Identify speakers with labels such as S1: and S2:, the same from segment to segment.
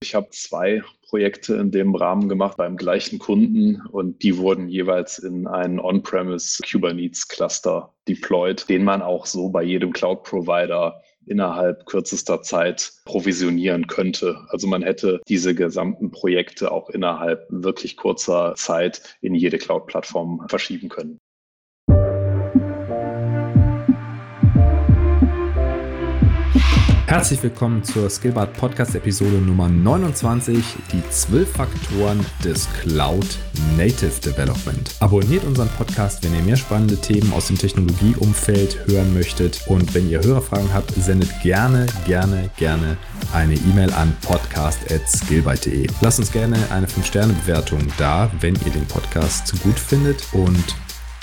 S1: Ich habe zwei Projekte in dem Rahmen gemacht beim gleichen Kunden und die wurden jeweils in einen On-Premise Kubernetes Cluster deployed, den man auch so bei jedem Cloud Provider innerhalb kürzester Zeit provisionieren könnte. Also man hätte diese gesamten Projekte auch innerhalb wirklich kurzer Zeit in jede Cloud-Plattform verschieben können.
S2: Herzlich willkommen zur Skillbart Podcast Episode Nummer 29, die 12 Faktoren des Cloud Native Development. Abonniert unseren Podcast, wenn ihr mehr spannende Themen aus dem Technologieumfeld hören möchtet und wenn ihr Hörerfragen habt, sendet gerne, gerne, gerne eine E-Mail an podcast@skillbyte.de. Lasst uns gerne eine 5-Sterne-Bewertung da, wenn ihr den Podcast gut findet und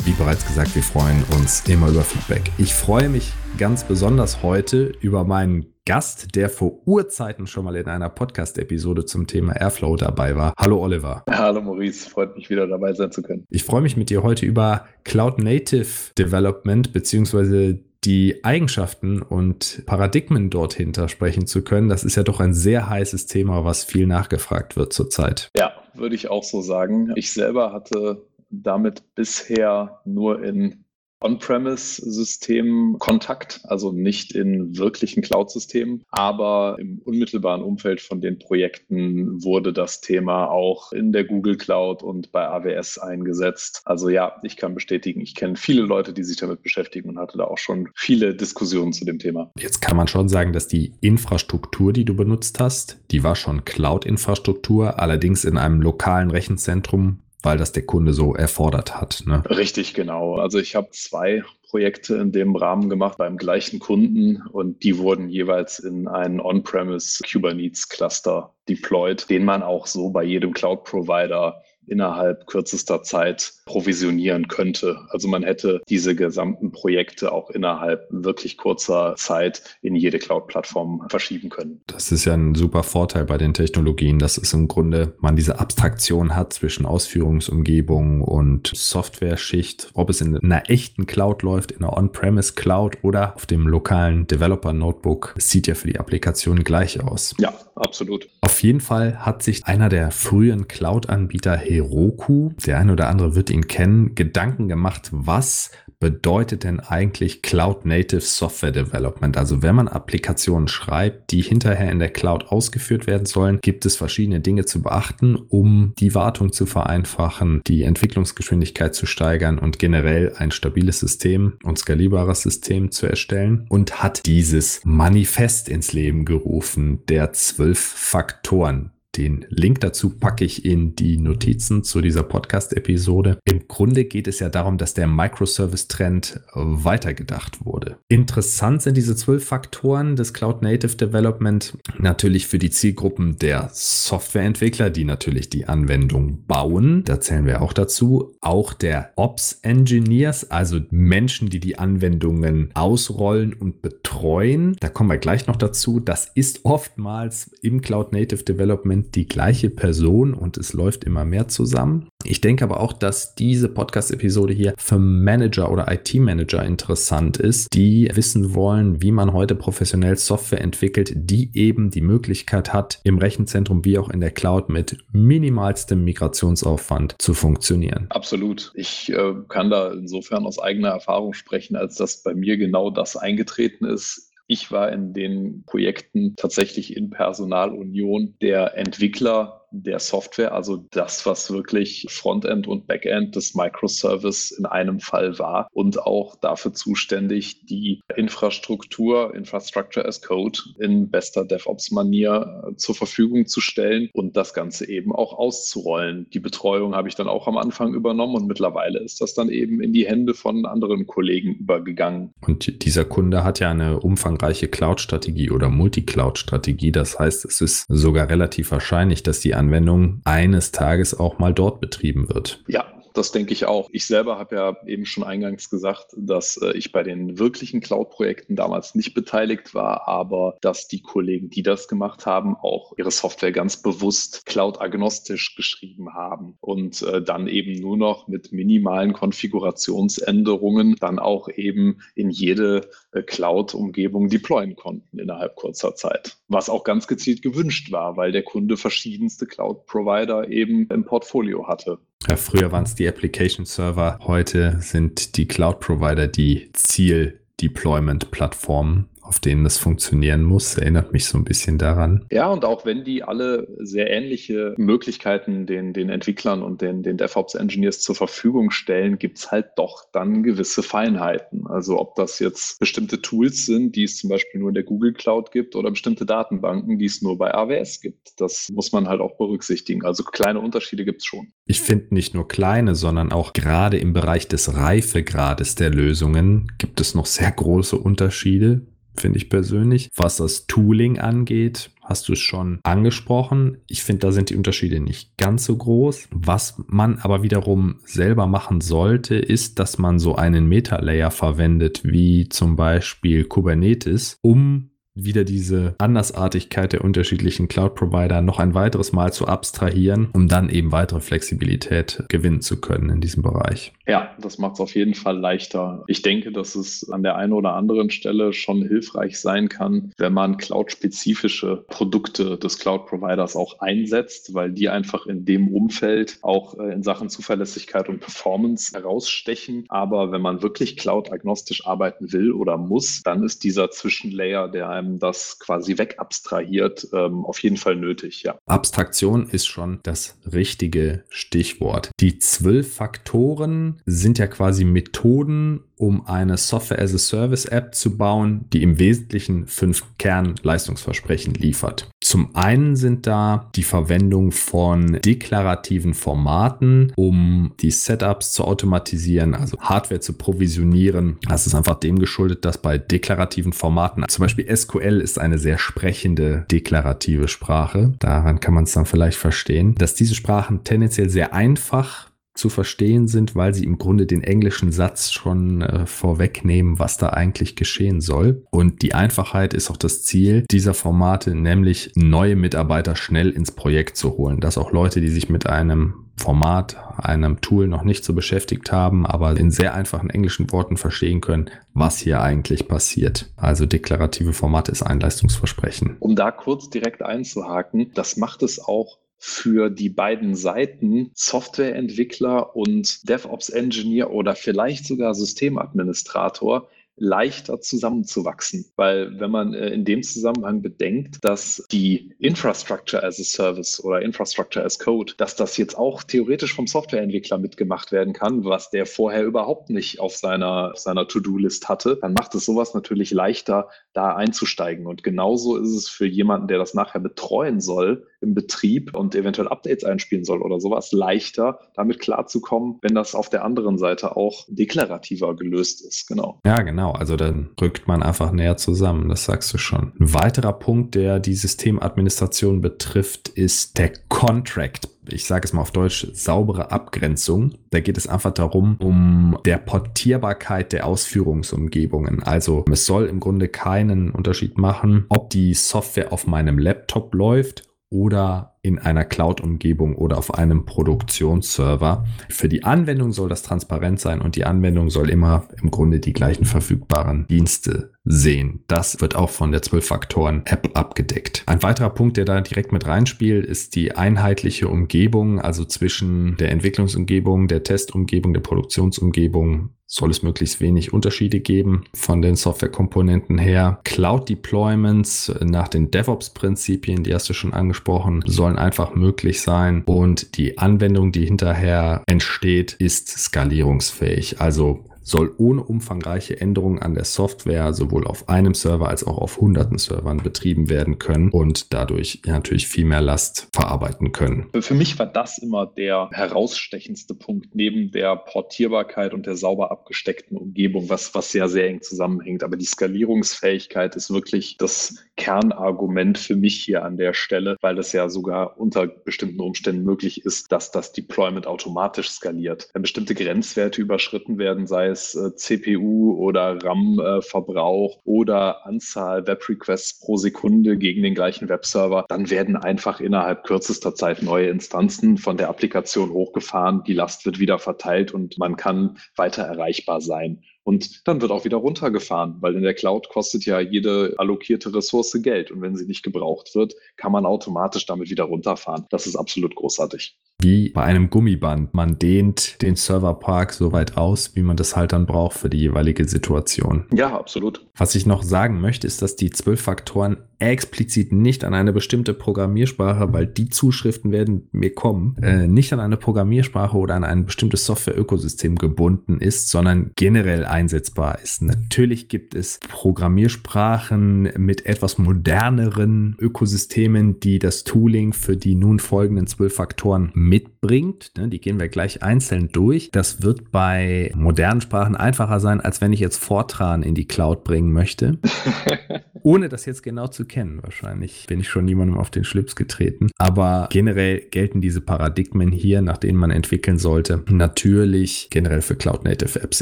S2: wie bereits gesagt, wir freuen uns immer über Feedback. Ich freue mich ganz besonders heute über meinen Gast, der vor Urzeiten schon mal in einer Podcast-Episode zum Thema Airflow dabei war. Hallo Oliver.
S1: Hallo Maurice, freut mich wieder dabei sein zu können.
S2: Ich freue mich mit dir heute über Cloud Native Development beziehungsweise die Eigenschaften und Paradigmen dort hinter sprechen zu können. Das ist ja doch ein sehr heißes Thema, was viel nachgefragt wird zurzeit.
S1: Ja, würde ich auch so sagen. Ich selber hatte damit bisher nur in On-Premise-Systemen Kontakt, also nicht in wirklichen Cloud-Systemen, aber im unmittelbaren Umfeld von den Projekten wurde das Thema auch in der Google Cloud und bei AWS eingesetzt. Also ja, ich kann bestätigen, ich kenne viele Leute, die sich damit beschäftigen und hatte da auch schon viele Diskussionen zu dem Thema.
S2: Jetzt kann man schon sagen, dass die Infrastruktur, die du benutzt hast, die war schon Cloud-Infrastruktur, allerdings in einem lokalen Rechenzentrum weil das der Kunde so erfordert hat.
S1: Ne? Richtig, genau. Also ich habe zwei Projekte in dem Rahmen gemacht beim gleichen Kunden und die wurden jeweils in einen On-Premise Kubernetes Cluster deployed, den man auch so bei jedem Cloud-Provider innerhalb kürzester Zeit provisionieren könnte. Also man hätte diese gesamten Projekte auch innerhalb wirklich kurzer Zeit in jede Cloud-Plattform verschieben können.
S2: Das ist ja ein super Vorteil bei den Technologien, dass es im Grunde man diese Abstraktion hat zwischen Ausführungsumgebung und Software-Schicht, ob es in einer echten Cloud läuft, in einer On-Premise Cloud oder auf dem lokalen Developer-Notebook. Es sieht ja für die Applikation gleich aus.
S1: Ja, absolut.
S2: Auf jeden Fall hat sich einer der frühen Cloud-Anbieter Heroku, der eine oder andere wird ihn kennen, Gedanken gemacht, was bedeutet denn eigentlich Cloud Native Software Development? Also wenn man Applikationen schreibt, die hinterher in der Cloud ausgeführt werden sollen, gibt es verschiedene Dinge zu beachten, um die Wartung zu vereinfachen, die Entwicklungsgeschwindigkeit zu steigern und generell ein stabiles System und skalierbares System zu erstellen und hat dieses Manifest ins Leben gerufen, der zwölf Faktoren, den Link dazu packe ich in die Notizen zu dieser Podcast-Episode. Im Grunde geht es ja darum, dass der Microservice-Trend weitergedacht wurde. Interessant sind diese zwölf Faktoren des Cloud Native Development natürlich für die Zielgruppen der Softwareentwickler, die natürlich die Anwendung bauen. Da zählen wir auch dazu. Auch der Ops Engineers, also Menschen, die die Anwendungen ausrollen und betreuen. Da kommen wir gleich noch dazu. Das ist oftmals im Cloud Native Development die gleiche Person und es läuft immer mehr zusammen. Ich denke aber auch, dass diese Podcast-Episode hier für Manager oder IT-Manager interessant ist, die wissen wollen, wie man heute professionell Software entwickelt, die eben die Möglichkeit hat, im Rechenzentrum wie auch in der Cloud mit minimalstem Migrationsaufwand zu funktionieren.
S1: Absolut. Ich äh, kann da insofern aus eigener Erfahrung sprechen, als dass bei mir genau das eingetreten ist. Ich war in den Projekten tatsächlich in Personalunion der Entwickler der Software, also das, was wirklich Frontend und Backend des Microservice in einem Fall war und auch dafür zuständig, die Infrastruktur, Infrastructure as Code in bester DevOps-Manier äh, zur Verfügung zu stellen und das Ganze eben auch auszurollen. Die Betreuung habe ich dann auch am Anfang übernommen und mittlerweile ist das dann eben in die Hände von anderen Kollegen übergegangen.
S2: Und dieser Kunde hat ja eine umfangreiche Cloud-Strategie oder Multi-Cloud-Strategie. Das heißt, es ist sogar relativ wahrscheinlich, dass die Anwendung eines Tages auch mal dort betrieben wird.
S1: Ja, das denke ich auch. Ich selber habe ja eben schon eingangs gesagt, dass äh, ich bei den wirklichen Cloud-Projekten damals nicht beteiligt war, aber dass die Kollegen, die das gemacht haben, auch ihre Software ganz bewusst cloud-agnostisch geschrieben haben und äh, dann eben nur noch mit minimalen Konfigurationsänderungen dann auch eben in jede äh, Cloud-Umgebung deployen konnten innerhalb kurzer Zeit. Was auch ganz gezielt gewünscht war, weil der Kunde verschiedenste Cloud-Provider eben im Portfolio hatte.
S2: Ja, früher waren es die Application Server, heute sind die Cloud-Provider die Ziel-Deployment-Plattformen auf denen das funktionieren muss. Erinnert mich so ein bisschen daran.
S1: Ja, und auch wenn die alle sehr ähnliche Möglichkeiten den, den Entwicklern und den, den DevOps-Engineers zur Verfügung stellen, gibt es halt doch dann gewisse Feinheiten. Also ob das jetzt bestimmte Tools sind, die es zum Beispiel nur in der Google Cloud gibt oder bestimmte Datenbanken, die es nur bei AWS gibt. Das muss man halt auch berücksichtigen. Also kleine Unterschiede gibt es schon.
S2: Ich finde nicht nur kleine, sondern auch gerade im Bereich des Reifegrades der Lösungen gibt es noch sehr große Unterschiede finde ich persönlich. Was das Tooling angeht, hast du es schon angesprochen. Ich finde, da sind die Unterschiede nicht ganz so groß. Was man aber wiederum selber machen sollte, ist, dass man so einen Meta-Layer verwendet, wie zum Beispiel Kubernetes, um wieder diese Andersartigkeit der unterschiedlichen Cloud-Provider noch ein weiteres Mal zu abstrahieren, um dann eben weitere Flexibilität gewinnen zu können in diesem Bereich.
S1: Ja, das macht es auf jeden Fall leichter. Ich denke, dass es an der einen oder anderen Stelle schon hilfreich sein kann, wenn man cloud-spezifische Produkte des Cloud-Providers auch einsetzt, weil die einfach in dem Umfeld auch äh, in Sachen Zuverlässigkeit und Performance herausstechen. Aber wenn man wirklich cloud-agnostisch arbeiten will oder muss, dann ist dieser Zwischenlayer, der einem ähm, das quasi wegabstrahiert, ähm, auf jeden Fall nötig, ja.
S2: Abstraktion ist schon das richtige Stichwort. Die zwölf Faktoren sind ja quasi Methoden, um eine Software-as-a-Service-App zu bauen, die im Wesentlichen fünf Kernleistungsversprechen liefert. Zum einen sind da die Verwendung von deklarativen Formaten, um die Setups zu automatisieren, also Hardware zu provisionieren. Das ist einfach dem geschuldet, dass bei deklarativen Formaten, zum Beispiel SQL ist eine sehr sprechende deklarative Sprache. Daran kann man es dann vielleicht verstehen, dass diese Sprachen tendenziell sehr einfach zu verstehen sind, weil sie im Grunde den englischen Satz schon äh, vorwegnehmen, was da eigentlich geschehen soll. Und die Einfachheit ist auch das Ziel dieser Formate, nämlich neue Mitarbeiter schnell ins Projekt zu holen, dass auch Leute, die sich mit einem Format, einem Tool noch nicht so beschäftigt haben, aber in sehr einfachen englischen Worten verstehen können, was hier eigentlich passiert. Also deklarative Formate ist ein Leistungsversprechen.
S1: Um da kurz direkt einzuhaken, das macht es auch für die beiden Seiten Softwareentwickler und DevOps-Engineer oder vielleicht sogar Systemadministrator leichter zusammenzuwachsen. Weil wenn man äh, in dem Zusammenhang bedenkt, dass die Infrastructure as a Service oder Infrastructure as Code, dass das jetzt auch theoretisch vom Softwareentwickler mitgemacht werden kann, was der vorher überhaupt nicht auf seiner, seiner To-Do-List hatte, dann macht es sowas natürlich leichter, da einzusteigen. Und genauso ist es für jemanden, der das nachher betreuen soll im Betrieb und eventuell Updates einspielen soll oder sowas, leichter damit klarzukommen, wenn das auf der anderen Seite auch deklarativer gelöst ist. Genau.
S2: Ja, genau genau. Also dann rückt man einfach näher zusammen, das sagst du schon. Ein weiterer Punkt, der die Systemadministration betrifft, ist der Contract. Ich sage es mal auf Deutsch, saubere Abgrenzung. Da geht es einfach darum, um der Portierbarkeit der Ausführungsumgebungen. Also es soll im Grunde keinen Unterschied machen, ob die Software auf meinem Laptop läuft oder in einer Cloud-Umgebung oder auf einem Produktionsserver. Für die Anwendung soll das transparent sein und die Anwendung soll immer im Grunde die gleichen verfügbaren Dienste sehen. Das wird auch von der 12-Faktoren-App abgedeckt. Ein weiterer Punkt, der da direkt mit reinspielt, ist die einheitliche Umgebung, also zwischen der Entwicklungsumgebung, der Testumgebung, der Produktionsumgebung soll es möglichst wenig Unterschiede geben von den Softwarekomponenten her. Cloud-Deployments nach den DevOps-Prinzipien, die hast du schon angesprochen, sollen einfach möglich sein und die Anwendung, die hinterher entsteht, ist skalierungsfähig. Also soll ohne umfangreiche Änderungen an der Software sowohl auf einem Server als auch auf hunderten Servern betrieben werden können und dadurch natürlich viel mehr Last verarbeiten können.
S1: Für mich war das immer der herausstechendste Punkt neben der Portierbarkeit und der sauber abgesteckten Umgebung, was, was sehr, sehr eng zusammenhängt. Aber die Skalierungsfähigkeit ist wirklich das Kernargument für mich hier an der Stelle, weil es ja sogar unter bestimmten Umständen möglich ist, dass das Deployment automatisch skaliert. Wenn bestimmte Grenzwerte überschritten werden, sei es äh, CPU oder RAM-Verbrauch oder Anzahl Web-Requests pro Sekunde gegen den gleichen Webserver, dann werden einfach innerhalb kürzester Zeit neue Instanzen von der Applikation hochgefahren, die Last wird wieder verteilt und man kann weiter erreichbar sein. Und dann wird auch wieder runtergefahren, weil in der Cloud kostet ja jede allokierte Ressource Geld. Und wenn sie nicht gebraucht wird, kann man automatisch damit wieder runterfahren. Das ist absolut großartig
S2: wie bei einem Gummiband. Man dehnt den Serverpark so weit aus, wie man das halt dann braucht für die jeweilige Situation.
S1: Ja, absolut.
S2: Was ich noch sagen möchte, ist, dass die zwölf Faktoren explizit nicht an eine bestimmte Programmiersprache, weil die Zuschriften werden mir kommen, äh, nicht an eine Programmiersprache oder an ein bestimmtes Software-Ökosystem gebunden ist, sondern generell einsetzbar ist. Natürlich gibt es Programmiersprachen mit etwas moderneren Ökosystemen, die das Tooling für die nun folgenden zwölf Faktoren mitbringt. Ne, die gehen wir gleich einzeln durch. Das wird bei modernen Sprachen einfacher sein, als wenn ich jetzt Fortran in die Cloud bringen möchte. Ohne das jetzt genau zu kennen. Wahrscheinlich bin ich schon niemandem auf den Schlips getreten. Aber generell gelten diese Paradigmen hier, nach denen man entwickeln sollte. Natürlich generell für Cloud Native Apps,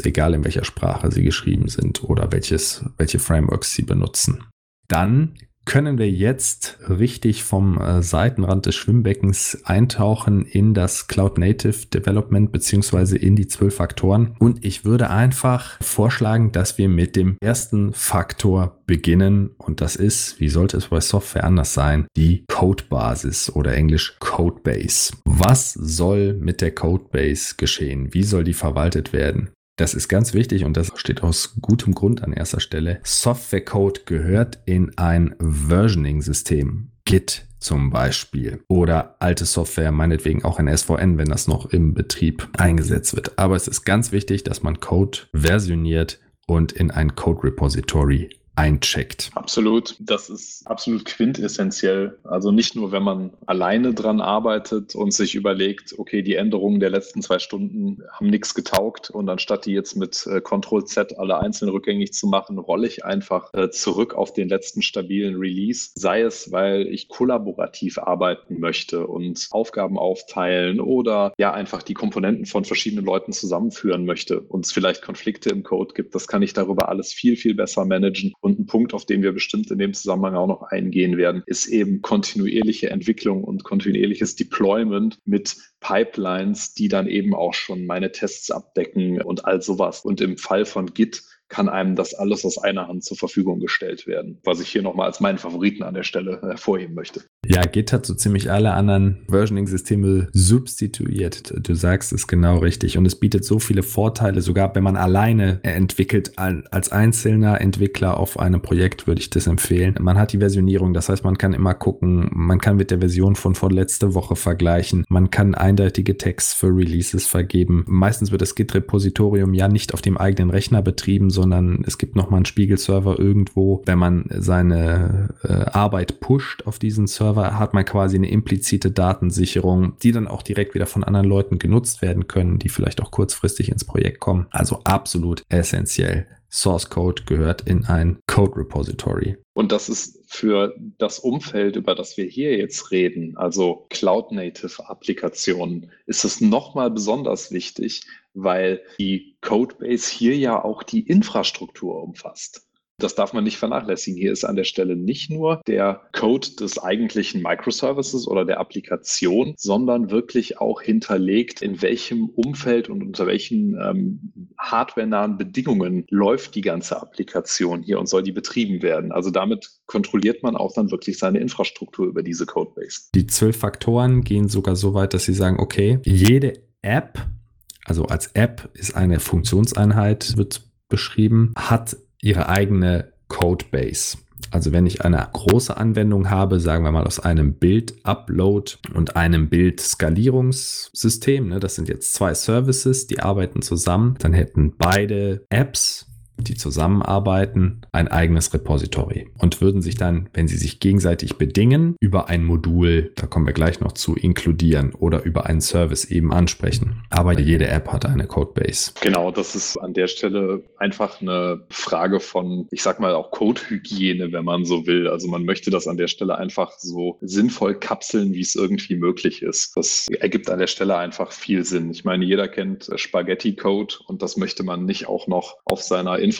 S2: egal in welcher Sprache sie geschrieben sind oder welches, welche Frameworks sie benutzen. Dann können wir jetzt richtig vom äh, Seitenrand des Schwimmbeckens eintauchen in das Cloud Native Development beziehungsweise in die zwölf Faktoren. Und ich würde einfach vorschlagen, dass wir mit dem ersten Faktor beginnen. Und das ist, wie sollte es bei Software anders sein, die Codebasis oder englisch Codebase. Was soll mit der Codebase geschehen? Wie soll die verwaltet werden? Das ist ganz wichtig und das steht aus gutem Grund an erster Stelle. Softwarecode gehört in ein Versioning-System. Git zum Beispiel oder alte Software, meinetwegen auch ein SVN, wenn das noch im Betrieb eingesetzt wird. Aber es ist ganz wichtig, dass man Code versioniert und in ein Code Repository eincheckt.
S1: Absolut. Das ist absolut quintessentiell. Also nicht nur, wenn man alleine dran arbeitet und sich überlegt, okay, die Änderungen der letzten zwei Stunden haben nichts getaugt und anstatt die jetzt mit äh, Ctrl Z alle einzeln rückgängig zu machen, rolle ich einfach äh, zurück auf den letzten stabilen Release. Sei es, weil ich kollaborativ arbeiten möchte und Aufgaben aufteilen oder ja einfach die Komponenten von verschiedenen Leuten zusammenführen möchte und es vielleicht Konflikte im Code gibt. Das kann ich darüber alles viel, viel besser managen und ein Punkt, auf den wir bestimmt in dem Zusammenhang auch noch eingehen werden, ist eben kontinuierliche Entwicklung und kontinuierliches Deployment mit Pipelines, die dann eben auch schon meine Tests abdecken und all sowas. Und im Fall von Git kann einem das alles aus einer Hand zur Verfügung gestellt werden, was ich hier nochmal als meinen Favoriten an der Stelle hervorheben möchte.
S2: Ja, Git hat so ziemlich alle anderen Versioning-Systeme substituiert. Du sagst es genau richtig. Und es bietet so viele Vorteile, sogar wenn man alleine entwickelt, als einzelner Entwickler auf einem Projekt würde ich das empfehlen. Man hat die Versionierung, das heißt, man kann immer gucken, man kann mit der Version von vorletzte Woche vergleichen, man kann eindeutige Tags für Releases vergeben. Meistens wird das Git-Repositorium ja nicht auf dem eigenen Rechner betrieben, sondern es gibt nochmal einen Spiegelserver irgendwo. Wenn man seine äh, Arbeit pusht auf diesen Server, hat man quasi eine implizite Datensicherung, die dann auch direkt wieder von anderen Leuten genutzt werden können, die vielleicht auch kurzfristig ins Projekt kommen. Also absolut essentiell. Source Code gehört in ein Code Repository.
S1: Und das ist für das Umfeld, über das wir hier jetzt reden, also Cloud Native Applikationen, ist es nochmal besonders wichtig, weil die Codebase hier ja auch die Infrastruktur umfasst. Das darf man nicht vernachlässigen. Hier ist an der Stelle nicht nur der Code des eigentlichen Microservices oder der Applikation, sondern wirklich auch hinterlegt, in welchem Umfeld und unter welchen ähm, hardwarenahen Bedingungen läuft die ganze Applikation hier und soll die betrieben werden. Also damit kontrolliert man auch dann wirklich seine Infrastruktur über diese Codebase.
S2: Die zwölf Faktoren gehen sogar so weit, dass sie sagen, okay, jede App also als App ist eine Funktionseinheit, wird beschrieben, hat ihre eigene Codebase. Also wenn ich eine große Anwendung habe, sagen wir mal aus einem Bild-Upload und einem Bild-Skalierungssystem, ne, das sind jetzt zwei Services, die arbeiten zusammen, dann hätten beide Apps die zusammenarbeiten, ein eigenes Repository und würden sich dann, wenn sie sich gegenseitig bedingen, über ein Modul, da kommen wir gleich noch zu, inkludieren oder über einen Service eben ansprechen. Aber jede App hat eine Codebase.
S1: Genau, das ist an der Stelle einfach eine Frage von, ich sag mal auch Codehygiene, wenn man so will. Also man möchte das an der Stelle einfach so sinnvoll kapseln, wie es irgendwie möglich ist. Das ergibt an der Stelle einfach viel Sinn. Ich meine, jeder kennt Spaghetti Code und das möchte man nicht auch noch auf seiner Infrastruktur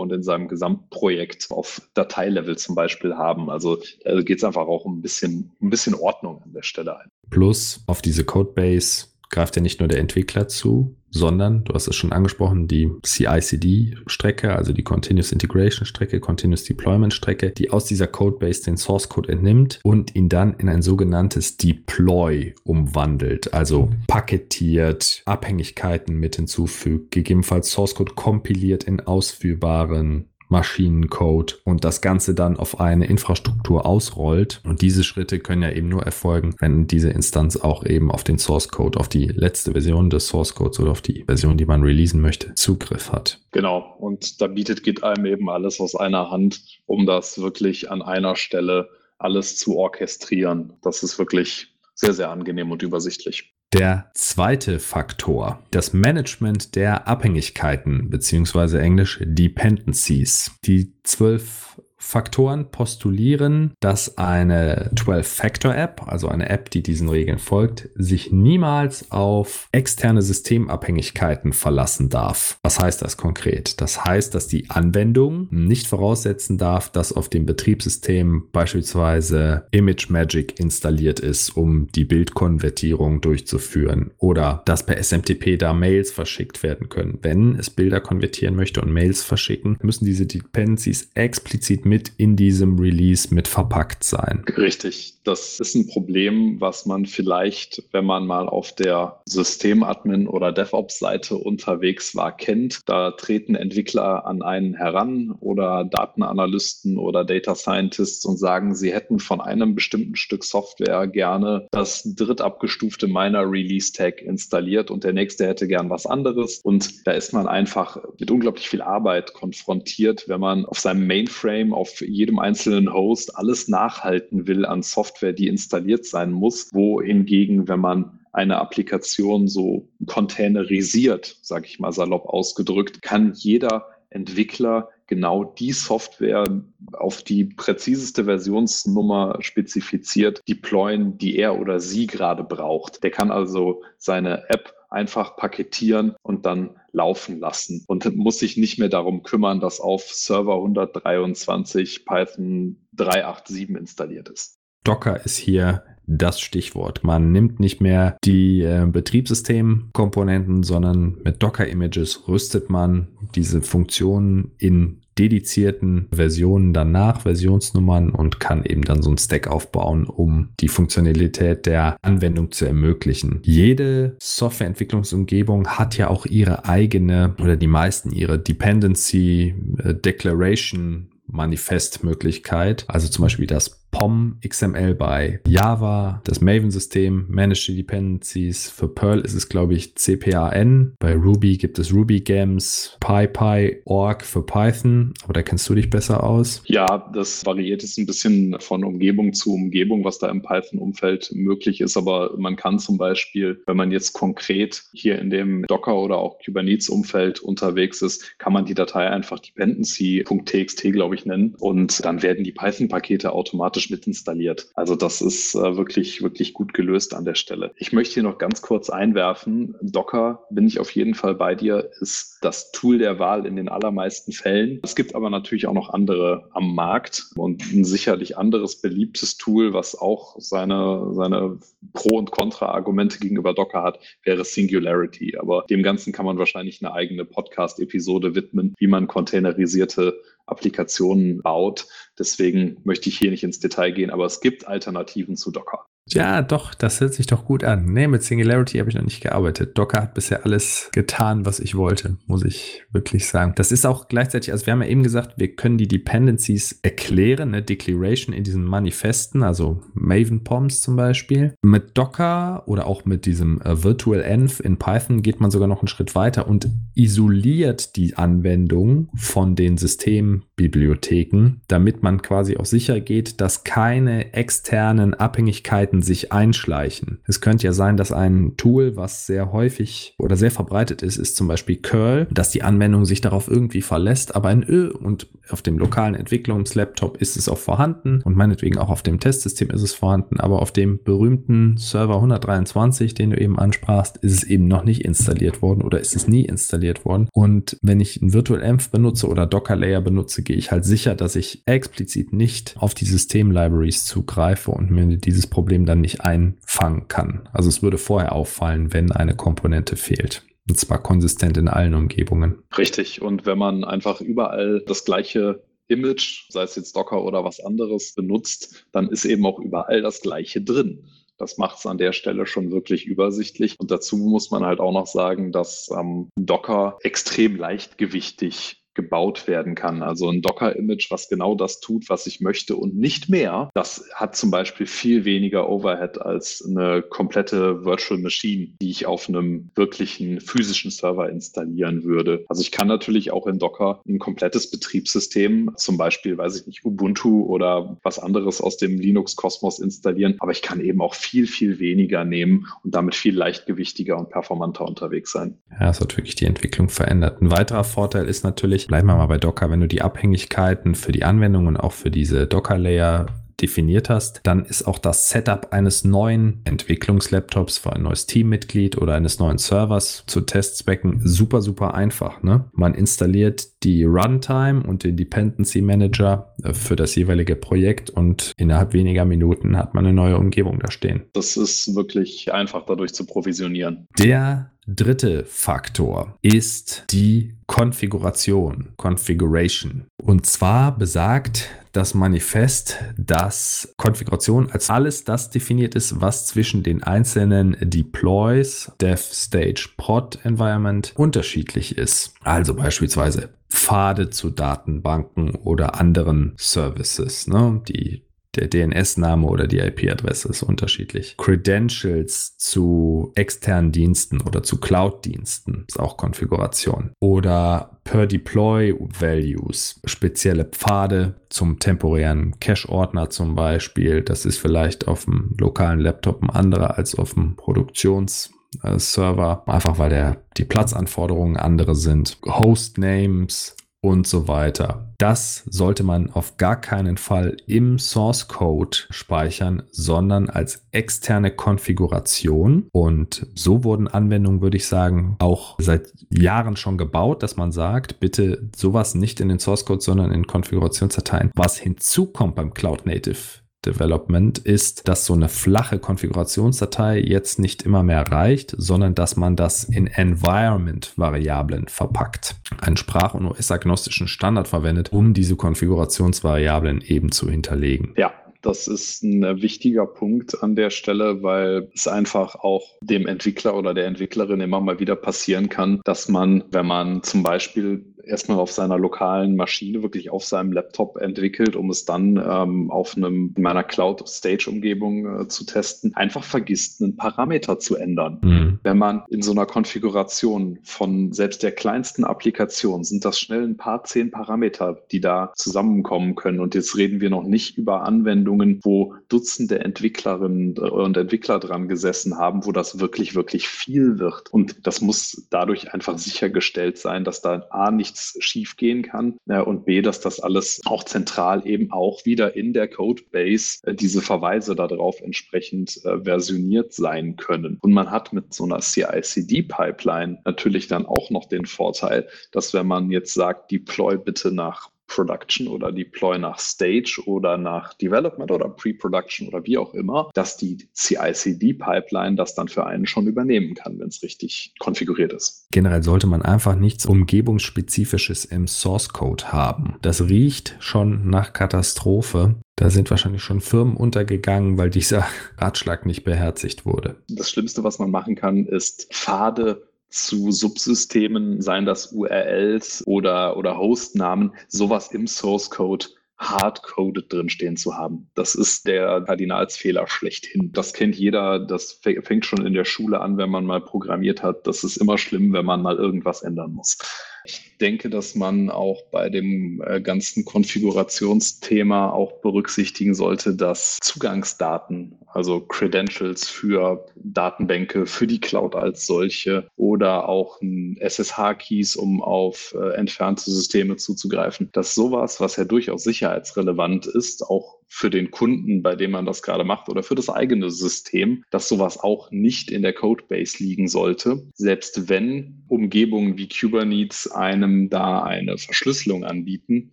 S1: und in seinem Gesamtprojekt auf Dateilevel zum Beispiel haben. Also da geht es einfach auch um ein bisschen, ein bisschen Ordnung an der Stelle ein.
S2: Plus auf diese Codebase greift ja nicht nur der Entwickler zu, sondern, du hast es schon angesprochen, die CI-CD-Strecke, also die Continuous Integration-Strecke, Continuous Deployment-Strecke, die aus dieser Codebase den Source Code entnimmt und ihn dann in ein sogenanntes Deploy umwandelt, also paketiert, Abhängigkeiten mit hinzufügt, gegebenenfalls Source Code kompiliert in ausführbaren Maschinencode und das Ganze dann auf eine Infrastruktur ausrollt. Und diese Schritte können ja eben nur erfolgen, wenn diese Instanz auch eben auf den Source Code, auf die letzte Version des Source Codes oder auf die Version, die man releasen möchte, Zugriff hat.
S1: Genau. Und da bietet Git einem eben alles aus einer Hand, um das wirklich an einer Stelle alles zu orchestrieren. Das ist wirklich sehr, sehr angenehm und übersichtlich.
S2: Der zweite Faktor, das Management der Abhängigkeiten beziehungsweise englisch Dependencies. Die zwölf Faktoren postulieren, dass eine 12-Factor-App, also eine App, die diesen Regeln folgt, sich niemals auf externe Systemabhängigkeiten verlassen darf. Was heißt das konkret? Das heißt, dass die Anwendung nicht voraussetzen darf, dass auf dem Betriebssystem beispielsweise ImageMagick installiert ist, um die Bildkonvertierung durchzuführen oder dass per SMTP da Mails verschickt werden können. Wenn es Bilder konvertieren möchte und Mails verschicken, müssen diese Dependencies explizit mit in diesem Release mit verpackt sein.
S1: Richtig. Das ist ein Problem, was man vielleicht, wenn man mal auf der Systemadmin- oder DevOps-Seite unterwegs war, kennt. Da treten Entwickler an einen heran oder Datenanalysten oder Data Scientists und sagen, sie hätten von einem bestimmten Stück Software gerne das drittabgestufte Miner Release Tag installiert und der nächste hätte gern was anderes. Und da ist man einfach mit unglaublich viel Arbeit konfrontiert, wenn man auf seinem Mainframe auf jedem einzelnen Host alles nachhalten will an Software, die installiert sein muss, wohingegen, wenn man eine Applikation so containerisiert, sage ich mal salopp ausgedrückt, kann jeder Entwickler genau die Software auf die präziseste Versionsnummer spezifiziert deployen, die er oder sie gerade braucht. Der kann also seine App einfach paketieren und dann laufen lassen und muss sich nicht mehr darum kümmern, dass auf Server 123 Python 387 installiert ist.
S2: Docker ist hier das Stichwort. Man nimmt nicht mehr die äh, Betriebssystemkomponenten, sondern mit Docker-Images rüstet man diese Funktionen in dedizierten Versionen danach, Versionsnummern und kann eben dann so ein Stack aufbauen, um die Funktionalität der Anwendung zu ermöglichen. Jede Softwareentwicklungsumgebung hat ja auch ihre eigene oder die meisten ihre Dependency äh, Declaration Manifestmöglichkeit, also zum Beispiel das POM XML bei Java, das Maven-System, Managed Dependencies. Für Perl ist es, glaube ich, CPAN. Bei Ruby gibt es RubyGems, PyPy, Org für Python. Aber da kennst du dich besser aus.
S1: Ja, das variiert jetzt ein bisschen von Umgebung zu Umgebung, was da im Python-Umfeld möglich ist. Aber man kann zum Beispiel, wenn man jetzt konkret hier in dem Docker oder auch Kubernetes-Umfeld unterwegs ist, kann man die Datei einfach dependency.txt, glaube ich, nennen. Und dann werden die Python-Pakete automatisch automatisch mit installiert. Also das ist äh, wirklich, wirklich gut gelöst an der Stelle. Ich möchte hier noch ganz kurz einwerfen, Docker, bin ich auf jeden Fall bei dir, ist das Tool der Wahl in den allermeisten Fällen. Es gibt aber natürlich auch noch andere am Markt und ein sicherlich anderes beliebtes Tool, was auch seine, seine Pro- und Kontra-Argumente gegenüber Docker hat, wäre Singularity. Aber dem Ganzen kann man wahrscheinlich eine eigene Podcast-Episode widmen, wie man containerisierte Applikationen baut. Deswegen möchte ich hier nicht ins Detail gehen, aber es gibt Alternativen zu Docker.
S2: Ja, doch, das hört sich doch gut an. Nee, mit Singularity habe ich noch nicht gearbeitet. Docker hat bisher alles getan, was ich wollte, muss ich wirklich sagen. Das ist auch gleichzeitig, also wir haben ja eben gesagt, wir können die Dependencies erklären, eine Declaration in diesen Manifesten, also Maven Poms zum Beispiel. Mit Docker oder auch mit diesem äh, Virtual Env in Python geht man sogar noch einen Schritt weiter und isoliert die Anwendung von den Systembibliotheken, damit man quasi auch sicher geht, dass keine externen Abhängigkeiten sich einschleichen. Es könnte ja sein, dass ein Tool, was sehr häufig oder sehr verbreitet ist, ist zum Beispiel Curl, dass die Anwendung sich darauf irgendwie verlässt, aber in Ö und auf dem lokalen Entwicklungslaptop ist es auch vorhanden und meinetwegen auch auf dem Testsystem ist es vorhanden, aber auf dem berühmten Server 123, den du eben ansprachst, ist es eben noch nicht installiert worden oder ist es nie installiert worden. Und wenn ich ein Virtual Env benutze oder Docker Layer benutze, gehe ich halt sicher, dass ich explizit nicht auf die System-Libraries zugreife und mir dieses Problem dann nicht einfangen kann. Also es würde vorher auffallen, wenn eine Komponente fehlt. Und zwar konsistent in allen Umgebungen.
S1: Richtig. Und wenn man einfach überall das gleiche Image, sei es jetzt Docker oder was anderes, benutzt, dann ist eben auch überall das gleiche drin. Das macht es an der Stelle schon wirklich übersichtlich. Und dazu muss man halt auch noch sagen, dass ähm, Docker extrem leichtgewichtig gebaut werden kann. Also ein Docker-Image, was genau das tut, was ich möchte und nicht mehr. Das hat zum Beispiel viel weniger Overhead als eine komplette Virtual Machine, die ich auf einem wirklichen physischen Server installieren würde. Also ich kann natürlich auch in Docker ein komplettes Betriebssystem, zum Beispiel, weiß ich nicht, Ubuntu oder was anderes aus dem Linux-Kosmos installieren, aber ich kann eben auch viel, viel weniger nehmen und damit viel leichtgewichtiger und performanter unterwegs sein.
S2: Ja, es hat wirklich die Entwicklung verändert. Ein weiterer Vorteil ist natürlich, natürlich, bleiben wir mal bei Docker, wenn du die Abhängigkeiten für die Anwendung und auch für diese Docker-Layer definiert hast, dann ist auch das Setup eines neuen Entwicklungslaptops für ein neues Teammitglied oder eines neuen Servers zu Testzwecken super, super einfach. Ne? Man installiert die Runtime und den Dependency Manager äh, für das jeweilige Projekt und innerhalb weniger Minuten hat man eine neue Umgebung da stehen.
S1: Das ist wirklich einfach dadurch zu provisionieren.
S2: Der dritte Faktor ist die Konfiguration, Configuration. Und zwar besagt das Manifest, dass Konfiguration als alles das definiert ist, was zwischen den einzelnen Deploys, Dev, Stage, Pod Environment unterschiedlich ist. Also beispielsweise Pfade zu Datenbanken oder anderen Services, ne, die der DNS-Name oder die IP-Adresse ist unterschiedlich. Credentials zu externen Diensten oder zu Cloud-Diensten ist auch Konfiguration. Oder per Deploy Values, spezielle Pfade zum temporären Cache-Ordner zum Beispiel. Das ist vielleicht auf dem lokalen Laptop ein anderer als auf dem Produktions- Server, einfach weil der, die Platzanforderungen andere sind. Hostnames, und so weiter. Das sollte man auf gar keinen Fall im Source Code speichern, sondern als externe Konfiguration. Und so wurden Anwendungen, würde ich sagen, auch seit Jahren schon gebaut, dass man sagt, bitte sowas nicht in den Source Code, sondern in Konfigurationsdateien. Was hinzukommt beim Cloud Native Development ist, dass so eine flache Konfigurationsdatei jetzt nicht immer mehr reicht, sondern dass man das in Environment-Variablen verpackt. Einen sprach- und OS-agnostischen Standard verwendet, um diese Konfigurationsvariablen eben zu hinterlegen.
S1: Ja, das ist ein wichtiger Punkt an der Stelle, weil es einfach auch dem Entwickler oder der Entwicklerin immer mal wieder passieren kann, dass man, wenn man zum Beispiel erstmal auf seiner lokalen Maschine, wirklich auf seinem Laptop entwickelt, um es dann ähm, auf einem in meiner Cloud-Stage-Umgebung äh, zu testen, einfach vergisst, einen Parameter zu ändern. Mhm. Wenn man in so einer Konfiguration von selbst der kleinsten Applikation sind das schnell ein paar zehn Parameter, die da zusammenkommen können. Und jetzt reden wir noch nicht über Anwendungen, wo Dutzende Entwicklerinnen und Entwickler dran gesessen haben, wo das wirklich, wirklich viel wird. Und das muss dadurch einfach sichergestellt sein, dass da A nicht nichts schief gehen kann äh, und B, dass das alles auch zentral eben auch wieder in der Codebase äh, diese Verweise darauf entsprechend äh, versioniert sein können. Und man hat mit so einer CI-CD-Pipeline natürlich dann auch noch den Vorteil, dass wenn man jetzt sagt, deploy bitte nach Production oder Deploy nach Stage oder nach Development oder Pre-Production oder wie auch immer, dass die CI-CD-Pipeline das dann für einen schon übernehmen kann, wenn es richtig konfiguriert ist.
S2: Generell sollte man einfach nichts Umgebungsspezifisches im Source Code haben. Das riecht schon nach Katastrophe Da sind wahrscheinlich schon Firmen untergegangen, weil dieser Ratschlag nicht beherzigt wurde.
S1: Das Schlimmste, was man machen kann, ist Pfade zu Subsystemen, seien das URLs oder, oder Hostnamen, sowas im Source Code hardcoded drinstehen zu haben. Das ist der Kardinalsfehler schlechthin. Das kennt jeder, das fängt schon in der Schule an, wenn man mal programmiert hat. Das ist immer schlimm, wenn man mal irgendwas ändern muss. Ich denke, dass man auch bei dem äh, ganzen Konfigurationsthema auch berücksichtigen sollte, dass Zugangsdaten, also Credentials für Datenbänke, für die Cloud als solche oder auch SSH-Keys, um auf äh, entfernte Systeme zuzugreifen, dass sowas, was ja durchaus sicherheitsrelevant ist, auch für den Kunden, bei dem man das gerade macht oder für das eigene System, dass sowas auch nicht in der Codebase liegen sollte, selbst wenn Umgebungen wie Kubernetes einem da eine Verschlüsselung anbieten,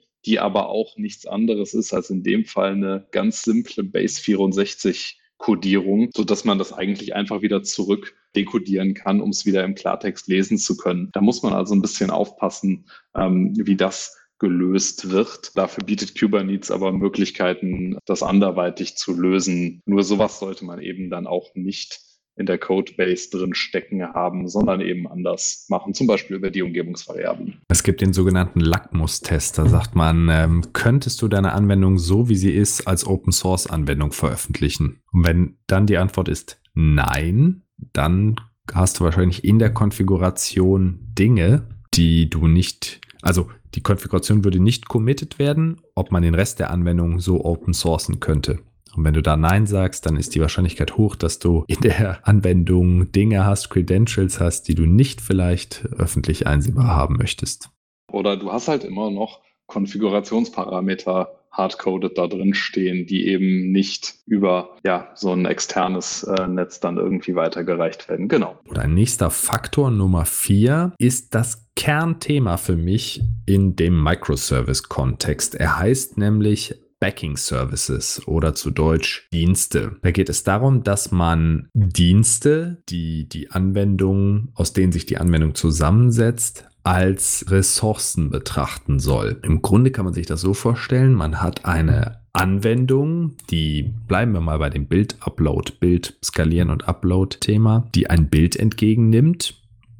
S1: die aber auch nichts anderes ist als in dem Fall eine ganz simple Base 64 Codierung, so dass man das eigentlich einfach wieder zurück dekodieren kann, um es wieder im Klartext lesen zu können. Da muss man also ein bisschen aufpassen, ähm, wie das gelöst wird. Dafür bietet Kubernetes aber Möglichkeiten, das anderweitig zu lösen. Nur sowas sollte man eben dann auch nicht in der Codebase drin stecken haben, sondern eben anders machen, zum Beispiel über die Umgebungsvariablen.
S2: Es gibt den sogenannten Lackmustest. Da sagt man, ähm, könntest du deine Anwendung so, wie sie ist, als Open Source Anwendung veröffentlichen? Und wenn dann die Antwort ist nein, dann hast du wahrscheinlich in der Konfiguration Dinge, die du nicht, also die Konfiguration würde nicht committed werden, ob man den Rest der Anwendung so open sourcen könnte. Und wenn du da Nein sagst, dann ist die Wahrscheinlichkeit hoch, dass du in der Anwendung Dinge hast, Credentials hast, die du nicht vielleicht öffentlich einsehbar haben möchtest.
S1: Oder du hast halt immer noch Konfigurationsparameter hardcoded da drin stehen, die eben nicht über ja, so ein externes äh, Netz dann irgendwie weitergereicht werden. Genau.
S2: Oder ein nächster Faktor Nummer vier ist das Kernthema für mich in dem Microservice-Kontext. Er heißt nämlich Backing Services oder zu Deutsch Dienste. Da geht es darum, dass man Dienste, die die Anwendung, aus denen sich die Anwendung zusammensetzt, als Ressourcen betrachten soll. Im Grunde kann man sich das so vorstellen, man hat eine Anwendung, die bleiben wir mal bei dem Bild-Upload, Bild skalieren und Upload-Thema, die ein Bild entgegennimmt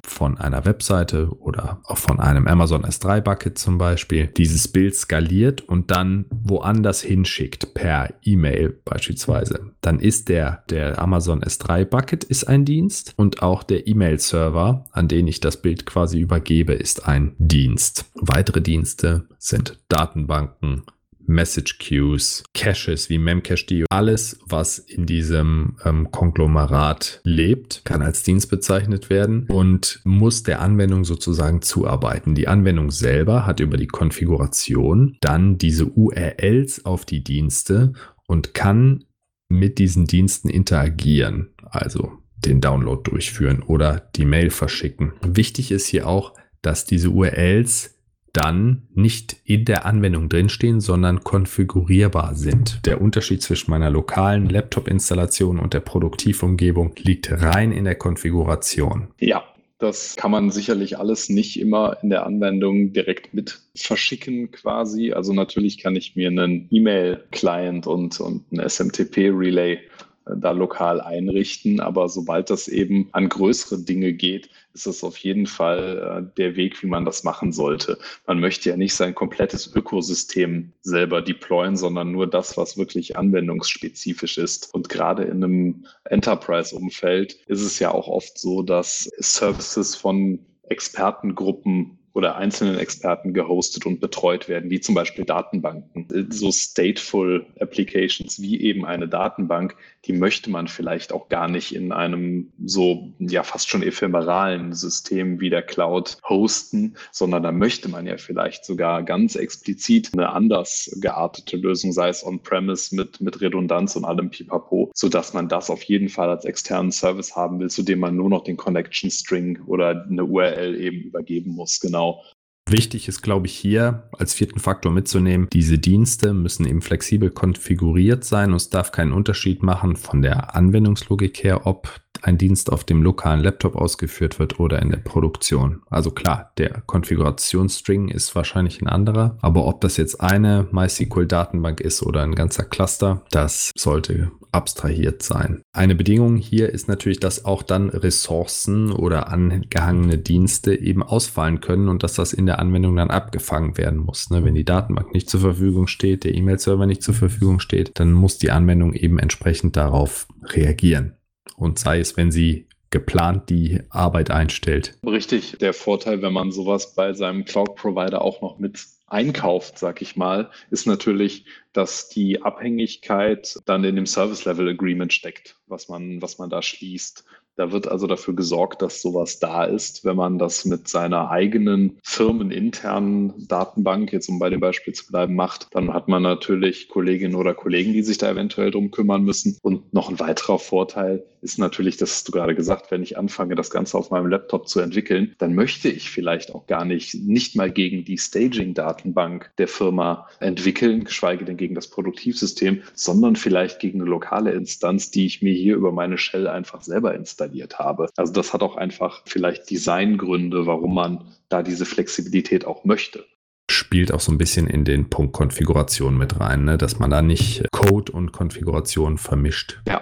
S2: von einer Webseite oder auch von einem Amazon S3 Bucket zum Beispiel dieses Bild skaliert und dann woanders hinschickt per E-Mail beispielsweise. Dann ist der, der Amazon S3 Bucket ist ein Dienst und auch der E-Mail-Server, an den ich das Bild quasi übergebe, ist ein Dienst. Weitere Dienste sind Datenbanken, Message Queues, Caches wie Memcache, alles, was in diesem ähm, Konglomerat lebt, kann als Dienst bezeichnet werden und muss der Anwendung sozusagen zuarbeiten. Die Anwendung selber hat über die Konfiguration dann diese URLs auf die Dienste und kann mit diesen Diensten interagieren, also den Download durchführen oder die Mail verschicken. Wichtig ist hier auch, dass diese URLs dann nicht in der Anwendung drinstehen, sondern konfigurierbar sind. Der Unterschied zwischen meiner lokalen Laptop-Installation und der Produktivumgebung liegt rein in der Konfiguration.
S1: Ja, das kann man sicherlich alles nicht immer in der Anwendung direkt mit verschicken quasi. Also natürlich kann ich mir einen E-Mail-Client und, und ein SMTP-Relay da lokal einrichten. Aber sobald das eben an größere Dinge geht, ist das auf jeden Fall äh, der Weg, wie man das machen sollte. Man möchte ja nicht sein komplettes Ökosystem selber deployen, sondern nur das, was wirklich anwendungsspezifisch ist. Und gerade in einem Enterprise-Umfeld ist es ja auch oft so, dass Services von Expertengruppen oder einzelnen Experten gehostet und betreut werden, wie zum Beispiel Datenbanken. So stateful Applications wie eben eine Datenbank, die möchte man vielleicht auch gar nicht in einem so ja fast schon ephemeralen System wie der Cloud hosten, sondern da möchte man ja vielleicht sogar ganz explizit eine anders geartete Lösung, sei es on-premise mit, mit Redundanz und allem Pipapo, sodass man das auf jeden Fall als externen Service haben will, zu dem man nur noch den Connection String oder eine URL eben übergeben muss. Genau genau.
S2: Wichtig ist, glaube ich, hier als vierten Faktor mitzunehmen, diese Dienste müssen eben flexibel konfiguriert sein und es darf keinen Unterschied machen von der Anwendungslogik her, ob ein Dienst auf dem lokalen Laptop ausgeführt wird oder in der Produktion. Also klar, der Konfigurationsstring ist wahrscheinlich ein anderer, aber ob das jetzt eine MySQL-Datenbank ist oder ein ganzer Cluster, das sollte abstrahiert sein. Eine Bedingung hier ist natürlich, dass auch dann Ressourcen oder angehangene Dienste eben ausfallen können und dass das in der Anwendung dann abgefangen werden muss. Ne? Wenn die Datenbank nicht zur Verfügung steht, der E-Mail-Server nicht zur Verfügung steht, dann muss die Anwendung eben entsprechend darauf reagieren. Und sei es, wenn sie geplant die Arbeit einstellt.
S1: Richtig. Der Vorteil, wenn man sowas bei seinem Cloud-Provider auch noch mit einkauft, sag ich mal, ist natürlich, dass die Abhängigkeit dann in dem Service Level Agreement steckt, was man, was man da schließt. Da wird also dafür gesorgt, dass sowas da ist. Wenn man das mit seiner eigenen firmeninternen Datenbank, jetzt um bei dem Beispiel zu bleiben, macht, dann hat man natürlich Kolleginnen oder Kollegen, die sich da eventuell drum kümmern müssen. Und noch ein weiterer Vorteil ist natürlich, das hast du gerade gesagt, wenn ich anfange, das Ganze auf meinem Laptop zu entwickeln, dann möchte ich vielleicht auch gar nicht, nicht mal gegen die Staging-Datenbank der Firma entwickeln, geschweige denn gegen das Produktivsystem, sondern vielleicht gegen eine lokale Instanz, die ich mir hier über meine Shell einfach selber installiere installiert habe. Also das hat auch einfach vielleicht Designgründe, warum man da diese Flexibilität auch möchte
S2: spielt auch so ein bisschen in den Punkt Konfiguration mit rein, ne? dass man da nicht Code und Konfiguration vermischt.
S1: Ja.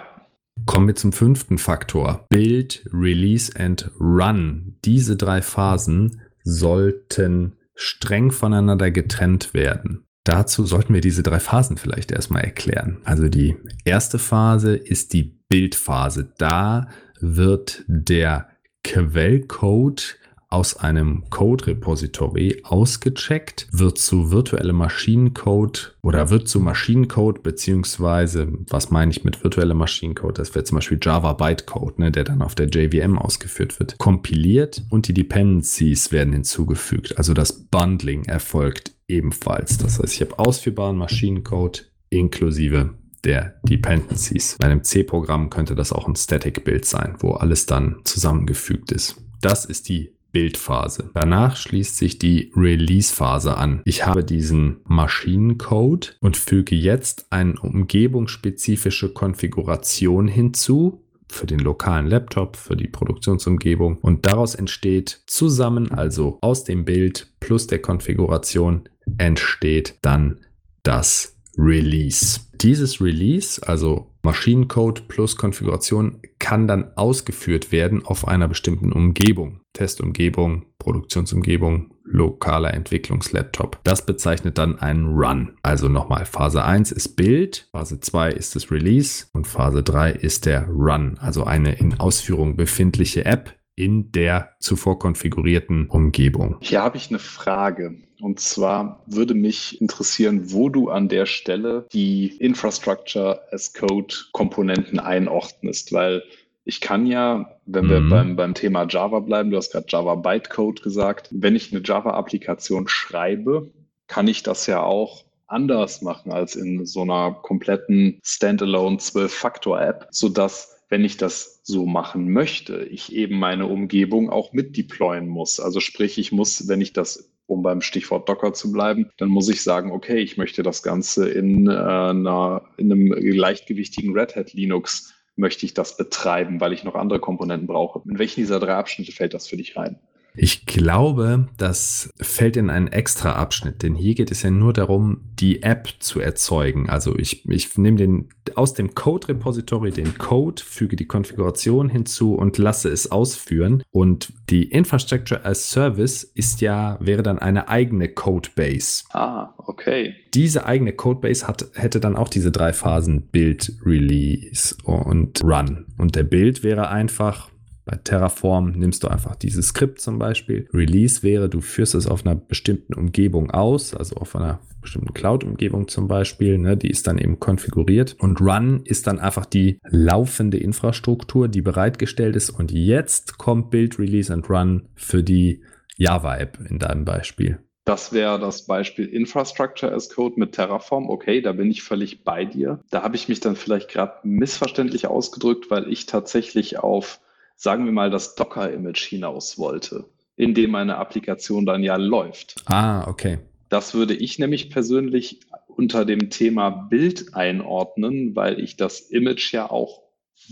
S2: Kommen wir zum fünften Faktor. Build, Release and Run. Diese drei Phasen sollten streng voneinander getrennt werden. Dazu sollten wir diese drei Phasen vielleicht erstmal erklären. Also die erste Phase ist die Bildphase. Da wird der Quellcode aus einem Code-Repository ausgecheckt, wird zu virtuellem Maschinencode oder wird zu Maschinencode, beziehungsweise, was meine ich mit virtuellem Maschinencode? Das wäre zum Beispiel Java Bytecode, ne, der dann auf der JVM ausgeführt wird, kompiliert und die Dependencies werden hinzugefügt. Also das Bundling erfolgt ebenfalls. Das heißt, ich habe ausführbaren Maschinencode inklusive der Dependencies. Bei einem C-Programm könnte das auch ein Static-Bild sein, wo alles dann zusammengefügt ist. Das ist die Bildphase. Danach schließt sich die Release-Phase an. Ich habe diesen Maschinencode und füge jetzt eine umgebungsspezifische Konfiguration hinzu, für den lokalen Laptop, für die Produktionsumgebung. Und daraus entsteht zusammen, also aus dem Bild plus der Konfiguration, entsteht dann das Release. Dieses Release, also Maschinencode plus Konfiguration, kann dann ausgeführt werden auf einer bestimmten Umgebung. Testumgebung, Produktionsumgebung, lokaler Entwicklungslaptop. Das bezeichnet dann einen Run. Also nochmal, Phase 1 ist Build, Phase 2 ist das Release und Phase 3 ist der Run, also eine in Ausführung befindliche App in der zuvor konfigurierten Umgebung.
S1: Hier habe ich eine Frage. Und zwar würde mich interessieren, wo du an der Stelle die Infrastructure as Code Komponenten einordnest, weil ich kann ja, wenn mhm. wir beim, beim Thema Java bleiben, du hast gerade Java Bytecode gesagt, wenn ich eine Java-Applikation schreibe, kann ich das ja auch anders machen als in so einer kompletten Standalone 12-Faktor-App, sodass wenn ich das so machen möchte, ich eben meine Umgebung auch mit deployen muss. Also sprich, ich muss, wenn ich das um beim Stichwort Docker zu bleiben, dann muss ich sagen, okay, ich möchte das Ganze in, äh, einer, in einem leichtgewichtigen Red Hat Linux möchte ich das betreiben, weil ich noch andere Komponenten brauche. In welchen dieser drei Abschnitte fällt das für dich rein?
S2: Ich glaube, das fällt in einen extra Abschnitt, denn hier geht es ja nur darum, die App zu erzeugen. Also ich, ich nehme den aus dem Code-Repository den Code, füge die Konfiguration hinzu und lasse es ausführen. Und die Infrastructure as Service ist ja, wäre dann eine eigene Codebase.
S1: Ah, okay.
S2: Diese eigene Codebase hat, hätte dann auch diese drei Phasen Build, Release und Run. Und der Build wäre einfach bei Terraform nimmst du einfach dieses Skript zum Beispiel. Release wäre, du führst es auf einer bestimmten Umgebung aus, also auf einer bestimmten Cloud-Umgebung zum Beispiel, ne, die ist dann eben konfiguriert. Und Run ist dann einfach die laufende Infrastruktur, die bereitgestellt ist. Und jetzt kommt Build, Release und Run für die Java-App in deinem Beispiel.
S1: Das wäre das Beispiel Infrastructure as Code mit Terraform. Okay, da bin ich völlig bei dir. Da habe ich mich dann vielleicht gerade missverständlich ausgedrückt, weil ich tatsächlich auf sagen wir mal, das Docker-Image hinaus wollte, in dem meine Applikation dann ja läuft.
S2: Ah, okay.
S1: Das würde ich nämlich persönlich unter dem Thema Bild einordnen, weil ich das Image ja auch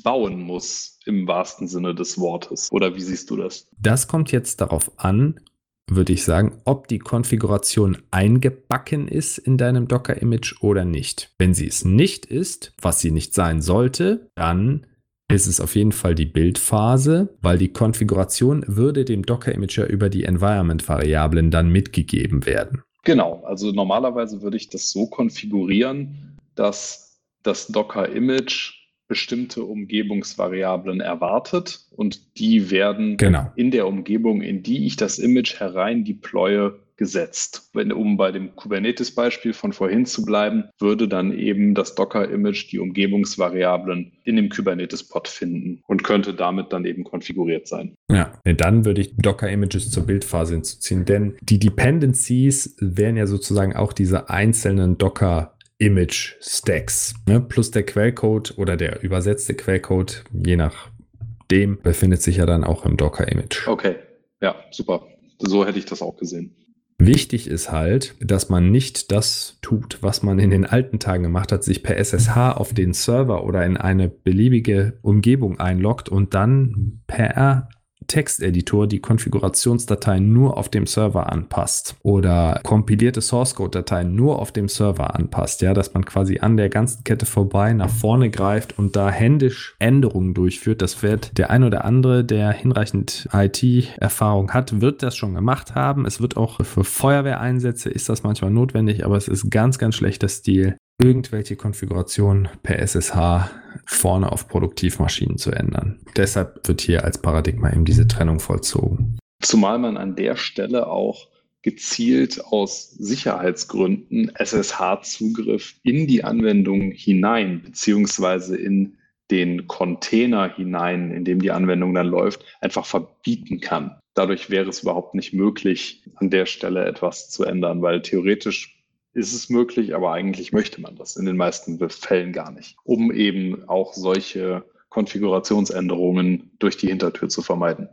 S1: bauen muss im wahrsten Sinne des Wortes. Oder wie siehst du das?
S2: Das kommt jetzt darauf an, würde ich sagen, ob die Konfiguration eingebacken ist in deinem Docker-Image oder nicht. Wenn sie es nicht ist, was sie nicht sein sollte, dann ist es auf jeden Fall die Bildphase, weil die Konfiguration würde dem Docker-Image ja über die Environment-Variablen dann mitgegeben werden.
S1: Genau, also normalerweise würde ich das so konfigurieren, dass das Docker-Image bestimmte Umgebungsvariablen erwartet und die werden genau. in der Umgebung, in die ich das Image herein deploye, gesetzt. Wenn, um bei dem Kubernetes-Beispiel von vorhin zu bleiben, würde dann eben das Docker-Image die Umgebungsvariablen in dem Kubernetes-Pod finden und könnte damit dann eben konfiguriert sein.
S2: Ja, dann würde ich Docker-Images zur Bildphase hinzuziehen, denn die Dependencies wären ja sozusagen auch diese einzelnen Docker- Image Stacks ne? plus der Quellcode oder der übersetzte Quellcode, je nachdem, befindet sich ja dann auch im Docker Image.
S1: Okay, ja, super. So hätte ich das auch gesehen.
S2: Wichtig ist halt, dass man nicht das tut, was man in den alten Tagen gemacht hat, sich per SSH auf den Server oder in eine beliebige Umgebung einloggt und dann per Texteditor die Konfigurationsdateien nur auf dem Server anpasst oder kompilierte Source Code Dateien nur auf dem Server anpasst, ja, dass man quasi an der ganzen Kette vorbei nach vorne greift und da händisch Änderungen durchführt. Das wird der ein oder andere, der hinreichend IT-Erfahrung hat, wird das schon gemacht haben. Es wird auch für Feuerwehreinsätze ist das manchmal notwendig, aber es ist ganz, ganz schlechter Stil, irgendwelche Konfigurationen per SSH vorne auf Produktivmaschinen zu ändern. Deshalb wird hier als Paradigma eben diese Trennung vollzogen.
S1: Zumal man an der Stelle auch gezielt aus Sicherheitsgründen SSH-Zugriff in die Anwendung hinein, beziehungsweise in den Container hinein, in dem die Anwendung dann läuft, einfach verbieten kann. Dadurch wäre es überhaupt nicht möglich, an der Stelle etwas zu ändern, weil theoretisch ist es möglich, aber eigentlich möchte man das in den meisten Fällen gar nicht, um eben auch solche Konfigurationsänderungen durch die Hintertür zu vermeiden.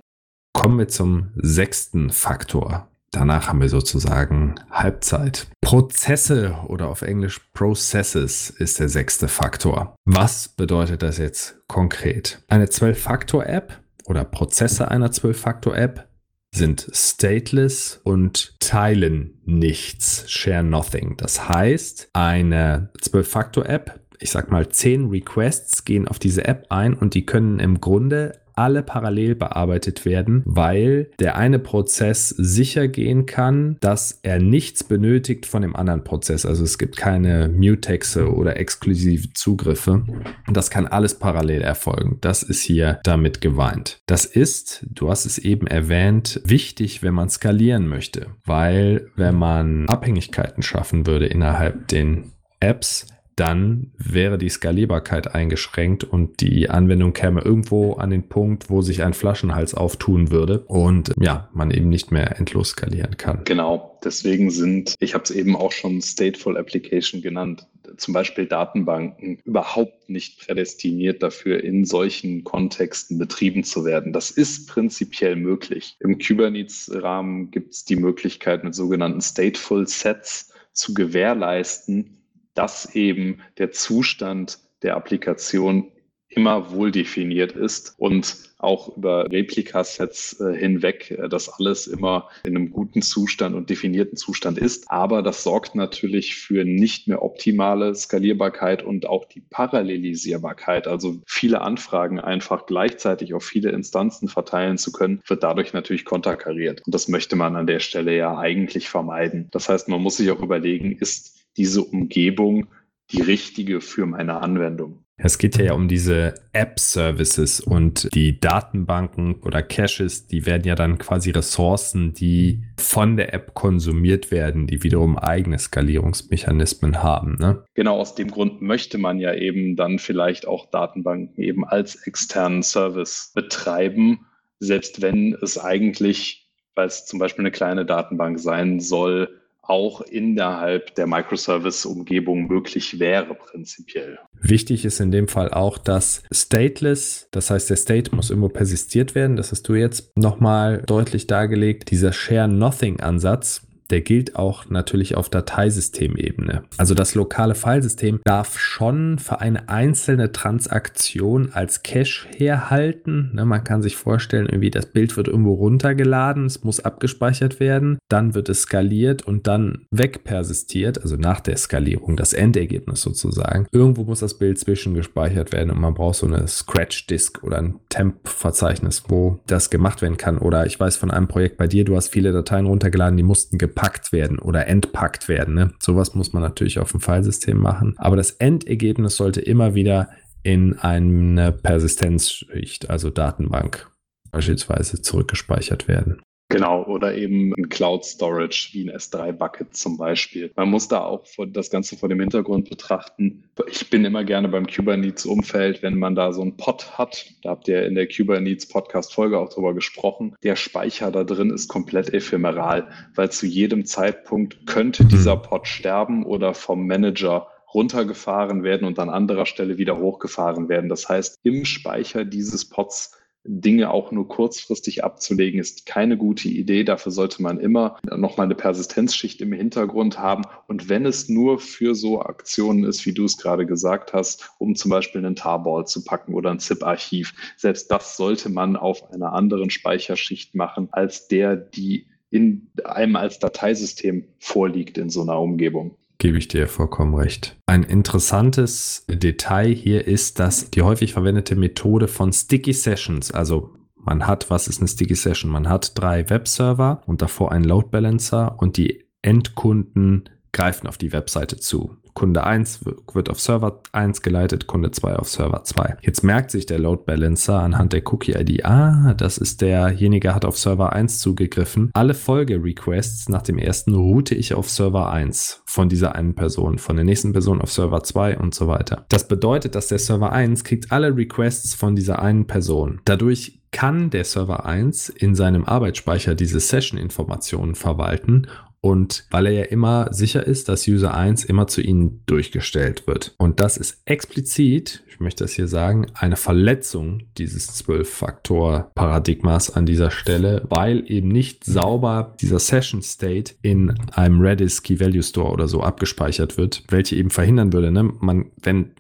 S2: Kommen wir zum sechsten Faktor. Danach haben wir sozusagen Halbzeit. Prozesse oder auf Englisch Processes ist der sechste Faktor. Was bedeutet das jetzt konkret? Eine 12-Faktor-App oder Prozesse einer 12-Faktor-App sind stateless und teilen nichts, share nothing. Das heißt, eine 12-Faktor-App, ich sag mal 10 Requests gehen auf diese App ein und die können im Grunde alle parallel bearbeitet werden, weil der eine Prozess sicher gehen kann, dass er nichts benötigt von dem anderen Prozess. Also es gibt keine Mutexe oder exklusive Zugriffe. Das kann alles parallel erfolgen. Das ist hier damit geweint. Das ist, du hast es eben erwähnt, wichtig, wenn man skalieren möchte, weil wenn man Abhängigkeiten schaffen würde innerhalb den Apps, dann wäre die Skalierbarkeit eingeschränkt und die Anwendung käme irgendwo an den Punkt, wo sich ein Flaschenhals auftun würde und ja, man eben nicht mehr endlos skalieren kann.
S1: Genau, deswegen sind, ich habe es eben auch schon Stateful Application genannt, zum Beispiel Datenbanken überhaupt nicht prädestiniert dafür, in solchen Kontexten betrieben zu werden. Das ist prinzipiell möglich. Im Kubernetes-Rahmen gibt es die Möglichkeit, mit sogenannten Stateful Sets zu gewährleisten, dass eben der Zustand der Applikation immer wohl definiert ist und auch über Replikasets äh, hinweg äh, das alles immer in einem guten Zustand und definierten Zustand ist. Aber das sorgt natürlich für nicht mehr optimale Skalierbarkeit und auch die Parallelisierbarkeit. Also viele Anfragen einfach gleichzeitig auf viele Instanzen verteilen zu können, wird dadurch natürlich konterkariert. Und das möchte man an der Stelle ja eigentlich vermeiden. Das heißt, man muss sich auch überlegen, ist diese Umgebung die richtige für meine Anwendung.
S2: Es geht ja um diese App-Services und die Datenbanken oder Caches, die werden ja dann quasi Ressourcen, die von der App konsumiert werden, die wiederum eigene Skalierungsmechanismen haben. Ne?
S1: Genau, aus dem Grund möchte man ja eben dann vielleicht auch Datenbanken eben als externen Service betreiben, selbst wenn es eigentlich, weil es zum Beispiel eine kleine Datenbank sein soll, auch innerhalb der Microservice-Umgebung möglich wäre, prinzipiell.
S2: Wichtig ist in dem Fall auch, dass stateless, das heißt, der State muss immer persistiert werden. Das hast du jetzt nochmal deutlich dargelegt. Dieser Share-Nothing-Ansatz, der gilt auch natürlich auf Dateisystemebene. Also das lokale Filesystem darf schon für eine einzelne Transaktion als Cache herhalten. Ne, man kann sich vorstellen, irgendwie das Bild wird irgendwo runtergeladen, es muss abgespeichert werden, dann wird es skaliert und dann wegpersistiert, also nach der Skalierung, das Endergebnis sozusagen. Irgendwo muss das Bild zwischengespeichert werden und man braucht so eine Scratch-Disk oder ein Temp-Verzeichnis, wo das gemacht werden kann. Oder ich weiß von einem Projekt bei dir, du hast viele Dateien runtergeladen, die mussten gepackt werden oder entpackt werden. Ne? Sowas muss man natürlich auf dem Filesystem machen. Aber das Endergebnis sollte immer wieder in eine Persistenzschicht, also Datenbank beispielsweise zurückgespeichert werden.
S1: Genau, oder eben ein Cloud Storage wie ein S3-Bucket zum Beispiel. Man muss da auch das Ganze vor dem Hintergrund betrachten. Ich bin immer gerne beim Kubernetes-Umfeld, wenn man da so einen Pod hat. Da habt ihr in der Kubernetes-Podcast-Folge auch drüber gesprochen. Der Speicher da drin ist komplett ephemeral, weil zu jedem Zeitpunkt könnte dieser Pod sterben oder vom Manager runtergefahren werden und an anderer Stelle wieder hochgefahren werden. Das heißt, im Speicher dieses Pods Dinge auch nur kurzfristig abzulegen, ist keine gute Idee. Dafür sollte man immer nochmal eine Persistenzschicht im Hintergrund haben. Und wenn es nur für so Aktionen ist, wie du es gerade gesagt hast, um zum Beispiel einen Tarball zu packen oder ein ZIP-Archiv, selbst das sollte man auf einer anderen Speicherschicht machen, als der, die in einem als Dateisystem vorliegt in so einer Umgebung
S2: gebe ich dir vollkommen recht. Ein interessantes Detail hier ist, dass die häufig verwendete Methode von Sticky Sessions, also man hat, was ist eine Sticky Session? Man hat drei Webserver und davor einen Load Balancer und die Endkunden greifen auf die Webseite zu. Kunde 1 wird auf Server 1 geleitet, Kunde 2 auf Server 2. Jetzt merkt sich der Load Balancer anhand der Cookie-ID, ah, das ist derjenige, hat auf Server 1 zugegriffen. Alle Folge-Requests nach dem ersten route ich auf Server 1 von dieser einen Person, von der nächsten Person auf Server 2 und so weiter. Das bedeutet, dass der Server 1 kriegt alle Requests von dieser einen Person. Dadurch kann der Server 1 in seinem Arbeitsspeicher diese Session-Informationen verwalten und weil er ja immer sicher ist, dass User 1 immer zu ihnen durchgestellt wird. Und das ist explizit, ich möchte das hier sagen, eine Verletzung dieses 12-Faktor-Paradigmas an dieser Stelle, weil eben nicht sauber dieser Session State in einem Redis Key Value Store oder so abgespeichert wird, welche eben verhindern würde, ne? man, wenn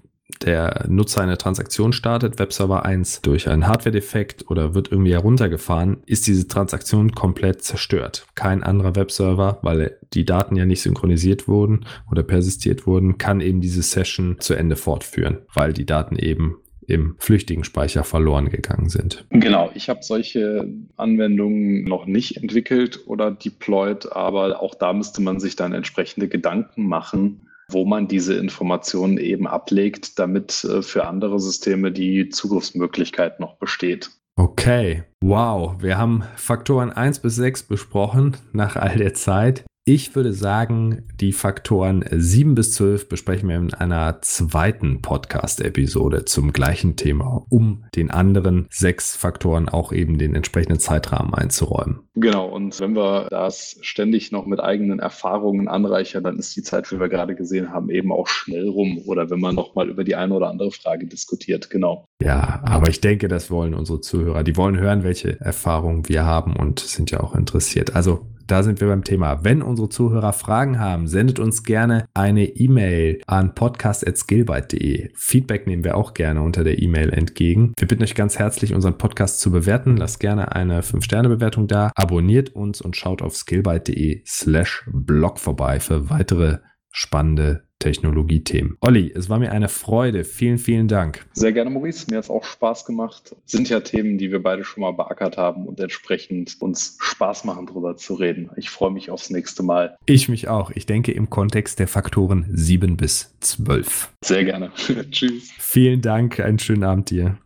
S2: der Nutzer eine Transaktion startet, Webserver 1 durch einen Hardware-Defekt oder wird irgendwie heruntergefahren, ist diese Transaktion komplett zerstört. Kein anderer Webserver, weil die Daten ja nicht synchronisiert wurden oder persistiert wurden, kann eben diese Session zu Ende fortführen, weil die Daten eben im flüchtigen Speicher verloren gegangen sind.
S1: Genau, ich habe solche Anwendungen noch nicht entwickelt oder deployed, aber auch da müsste man sich dann entsprechende Gedanken machen, wo man diese Informationen eben ablegt, damit äh, für andere Systeme die Zugriffsmöglichkeit noch besteht.
S2: Okay, wow, wir haben Faktoren 1 bis 6 besprochen nach all der Zeit. Ich würde sagen, die Faktoren 7 bis 12 besprechen wir in einer zweiten Podcast-Episode zum gleichen Thema, um den anderen sechs Faktoren auch eben den entsprechenden Zeitrahmen einzuräumen.
S1: Genau, und wenn wir das ständig noch mit eigenen Erfahrungen anreichern, dann ist die Zeit, wie wir gerade gesehen haben, eben auch schnell rum. Oder wenn man nochmal über die eine oder andere Frage diskutiert, genau.
S2: Ja, aber ich denke, das wollen unsere Zuhörer. Die wollen hören, welche Erfahrungen wir haben und sind ja auch interessiert. Also da sind wir beim Thema. Wenn unsere Zuhörer Fragen haben, sendet uns gerne eine E-Mail an podcast.skillbyte.de. Feedback nehmen wir auch gerne unter der E-Mail entgegen. Wir bitten euch ganz herzlich, unseren Podcast zu bewerten. Lasst gerne eine 5-Sterne-Bewertung da. Abonniert uns und schaut auf skillbyte.de slash blog vorbei für weitere spannende Technologiethemen. Olli, es war mir eine Freude. Vielen, vielen Dank.
S1: Sehr gerne, Maurice. Mir hat es auch Spaß gemacht. Sind ja Themen, die wir beide schon mal beackert haben und entsprechend uns Spaß machen, darüber zu reden. Ich freue mich aufs nächste Mal.
S2: Ich mich auch. Ich denke im Kontext der Faktoren 7 bis 12.
S1: Sehr gerne. Tschüss.
S2: Vielen Dank. Einen schönen Abend dir.